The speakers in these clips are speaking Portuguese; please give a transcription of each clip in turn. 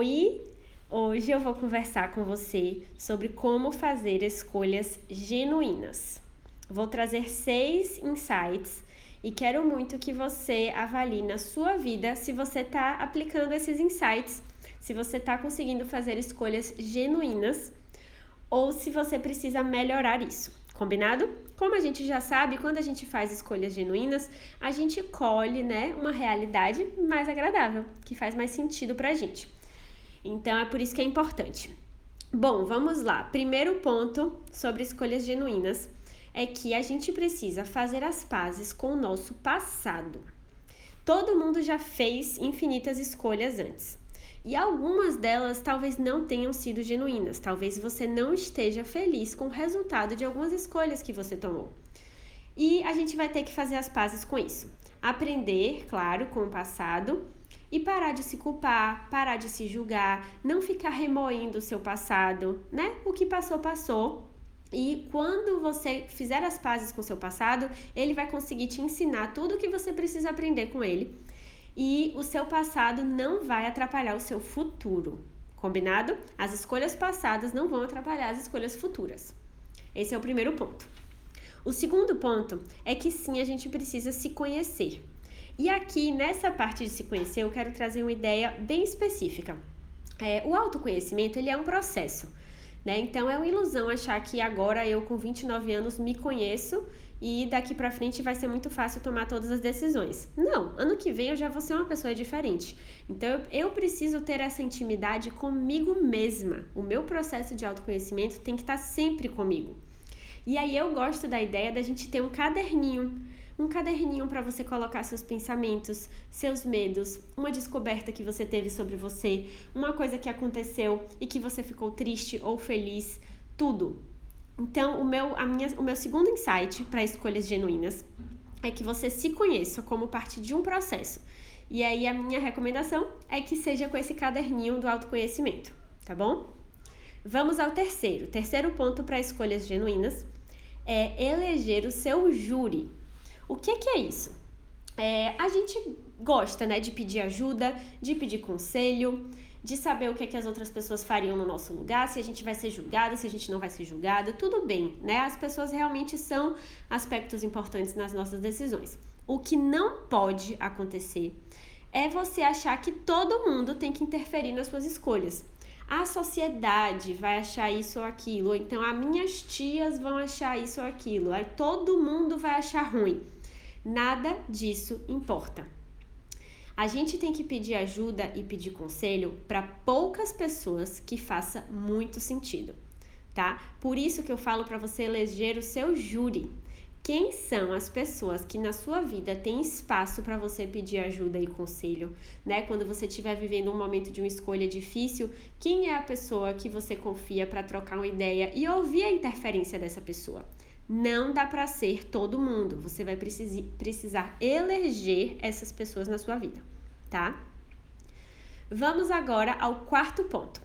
Oi! Hoje eu vou conversar com você sobre como fazer escolhas genuínas. Vou trazer seis insights e quero muito que você avalie na sua vida se você está aplicando esses insights, se você está conseguindo fazer escolhas genuínas ou se você precisa melhorar isso. Combinado? Como a gente já sabe, quando a gente faz escolhas genuínas, a gente colhe, né, uma realidade mais agradável, que faz mais sentido pra gente. Então é por isso que é importante. Bom, vamos lá. Primeiro ponto sobre escolhas genuínas é que a gente precisa fazer as pazes com o nosso passado. Todo mundo já fez infinitas escolhas antes. E algumas delas talvez não tenham sido genuínas, talvez você não esteja feliz com o resultado de algumas escolhas que você tomou. E a gente vai ter que fazer as pazes com isso. Aprender, claro, com o passado e parar de se culpar, parar de se julgar, não ficar remoendo o seu passado, né? O que passou, passou. E quando você fizer as pazes com o seu passado, ele vai conseguir te ensinar tudo o que você precisa aprender com ele e o seu passado não vai atrapalhar o seu futuro. Combinado? As escolhas passadas não vão atrapalhar as escolhas futuras. Esse é o primeiro ponto. O segundo ponto é que sim, a gente precisa se conhecer. E aqui, nessa parte de se conhecer, eu quero trazer uma ideia bem específica. É, o autoconhecimento, ele é um processo, né? Então, é uma ilusão achar que agora eu, com 29 anos, me conheço e daqui para frente vai ser muito fácil tomar todas as decisões. Não, ano que vem eu já vou ser uma pessoa diferente. Então eu, preciso ter essa intimidade comigo mesma. O meu processo de autoconhecimento tem que estar sempre comigo. E aí eu gosto da ideia da gente ter um caderninho, um caderninho para você colocar seus pensamentos, seus medos, uma descoberta que você teve sobre você, uma coisa que aconteceu e que você ficou triste ou feliz, tudo. Então, o meu, a minha, o meu segundo insight para escolhas genuínas é que você se conheça como parte de um processo. E aí, a minha recomendação é que seja com esse caderninho do autoconhecimento, tá bom? Vamos ao terceiro. Terceiro ponto para escolhas genuínas é eleger o seu júri. O que, que é isso? É, a gente gosta né, de pedir ajuda, de pedir conselho, de saber o que, é que as outras pessoas fariam no nosso lugar, se a gente vai ser julgada, se a gente não vai ser julgada, tudo bem, né? As pessoas realmente são aspectos importantes nas nossas decisões. O que não pode acontecer é você achar que todo mundo tem que interferir nas suas escolhas. A sociedade vai achar isso ou aquilo, ou então as minhas tias vão achar isso ou aquilo, aí todo mundo vai achar ruim. Nada disso importa. A gente tem que pedir ajuda e pedir conselho para poucas pessoas que faça muito sentido, tá? Por isso que eu falo para você eleger o seu júri. Quem são as pessoas que na sua vida tem espaço para você pedir ajuda e conselho, né? Quando você estiver vivendo um momento de uma escolha difícil, quem é a pessoa que você confia para trocar uma ideia e ouvir a interferência dessa pessoa? Não dá para ser todo mundo. Você vai precisar eleger essas pessoas na sua vida, tá? Vamos agora ao quarto ponto.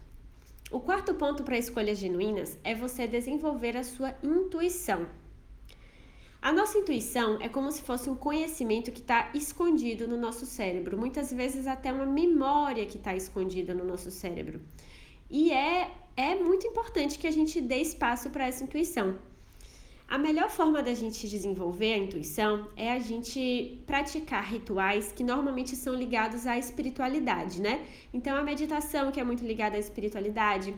O quarto ponto para escolhas genuínas é você desenvolver a sua intuição. A nossa intuição é como se fosse um conhecimento que está escondido no nosso cérebro, muitas vezes até uma memória que está escondida no nosso cérebro. E é, é muito importante que a gente dê espaço para essa intuição. A melhor forma da gente desenvolver a intuição é a gente praticar rituais que normalmente são ligados à espiritualidade, né? Então, a meditação, que é muito ligada à espiritualidade,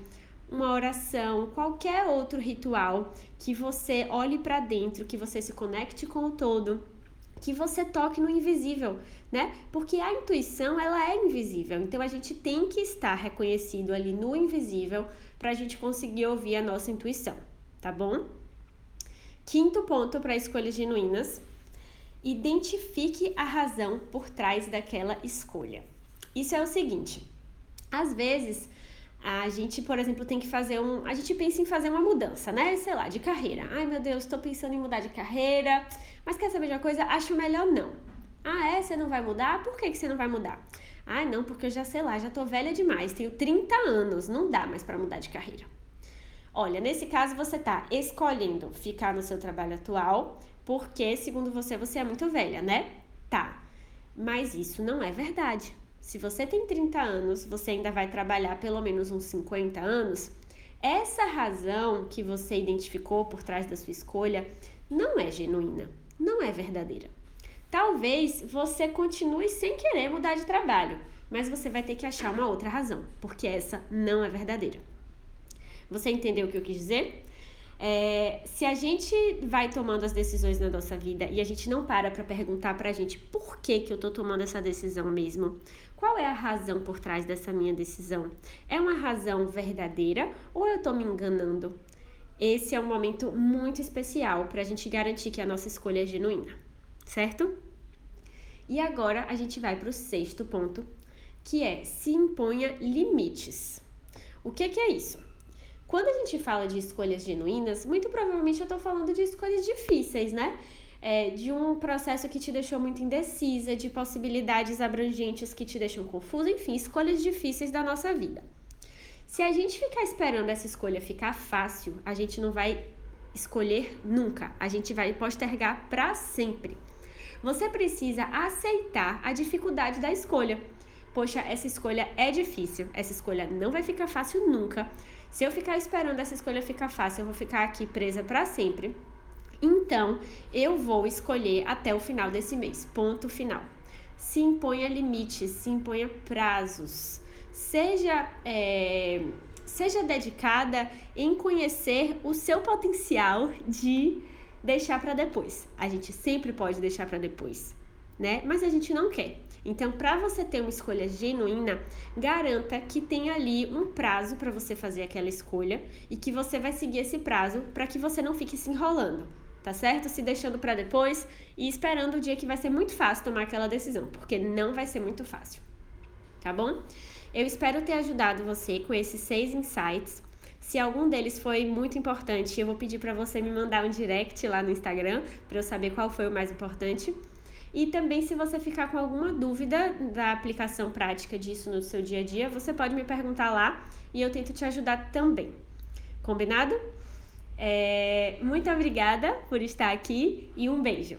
uma oração, qualquer outro ritual que você olhe para dentro, que você se conecte com o todo, que você toque no invisível, né? Porque a intuição, ela é invisível. Então, a gente tem que estar reconhecido ali no invisível para a gente conseguir ouvir a nossa intuição, tá bom? Quinto ponto para escolhas genuínas: identifique a razão por trás daquela escolha. Isso é o seguinte: às vezes a gente, por exemplo, tem que fazer um. A gente pensa em fazer uma mudança, né? Sei lá, de carreira. Ai meu Deus, estou pensando em mudar de carreira, mas quer saber de uma coisa? Acho melhor não. Ah, é? Você não vai mudar? Por que, que você não vai mudar? Ah, não, porque eu já sei lá, já tô velha demais, tenho 30 anos, não dá mais para mudar de carreira. Olha, nesse caso você está escolhendo ficar no seu trabalho atual porque, segundo você, você é muito velha, né? Tá. Mas isso não é verdade. se você tem 30 anos, você ainda vai trabalhar pelo menos uns 50 anos, essa razão que você identificou por trás da sua escolha não é genuína, não é verdadeira. Talvez você continue sem querer mudar de trabalho, mas você vai ter que achar uma outra razão, porque essa não é verdadeira. Você entendeu o que eu quis dizer? É, se a gente vai tomando as decisões na nossa vida e a gente não para para perguntar para a gente por que, que eu tô tomando essa decisão mesmo, qual é a razão por trás dessa minha decisão? É uma razão verdadeira ou eu tô me enganando? Esse é um momento muito especial para a gente garantir que a nossa escolha é genuína, certo? E agora a gente vai para o sexto ponto, que é se imponha limites. O que, que é isso? Quando a gente fala de escolhas genuínas, muito provavelmente eu estou falando de escolhas difíceis, né? É, de um processo que te deixou muito indecisa, de possibilidades abrangentes que te deixam confusa, enfim, escolhas difíceis da nossa vida. Se a gente ficar esperando essa escolha ficar fácil, a gente não vai escolher nunca, a gente vai postergar para sempre. Você precisa aceitar a dificuldade da escolha. Poxa, essa escolha é difícil, essa escolha não vai ficar fácil nunca. Se eu ficar esperando essa escolha ficar fácil, eu vou ficar aqui presa para sempre. Então, eu vou escolher até o final desse mês. Ponto final. Se imponha limites, se imponha prazos. Seja, é, seja dedicada em conhecer o seu potencial de deixar para depois. A gente sempre pode deixar para depois, né? Mas a gente não quer. Então, para você ter uma escolha genuína, garanta que tem ali um prazo para você fazer aquela escolha e que você vai seguir esse prazo para que você não fique se enrolando, tá certo? Se deixando para depois e esperando o dia que vai ser muito fácil tomar aquela decisão, porque não vai ser muito fácil, tá bom? Eu espero ter ajudado você com esses seis insights. Se algum deles foi muito importante, eu vou pedir para você me mandar um direct lá no Instagram para eu saber qual foi o mais importante. E também, se você ficar com alguma dúvida da aplicação prática disso no seu dia a dia, você pode me perguntar lá e eu tento te ajudar também. Combinado? É... Muito obrigada por estar aqui e um beijo!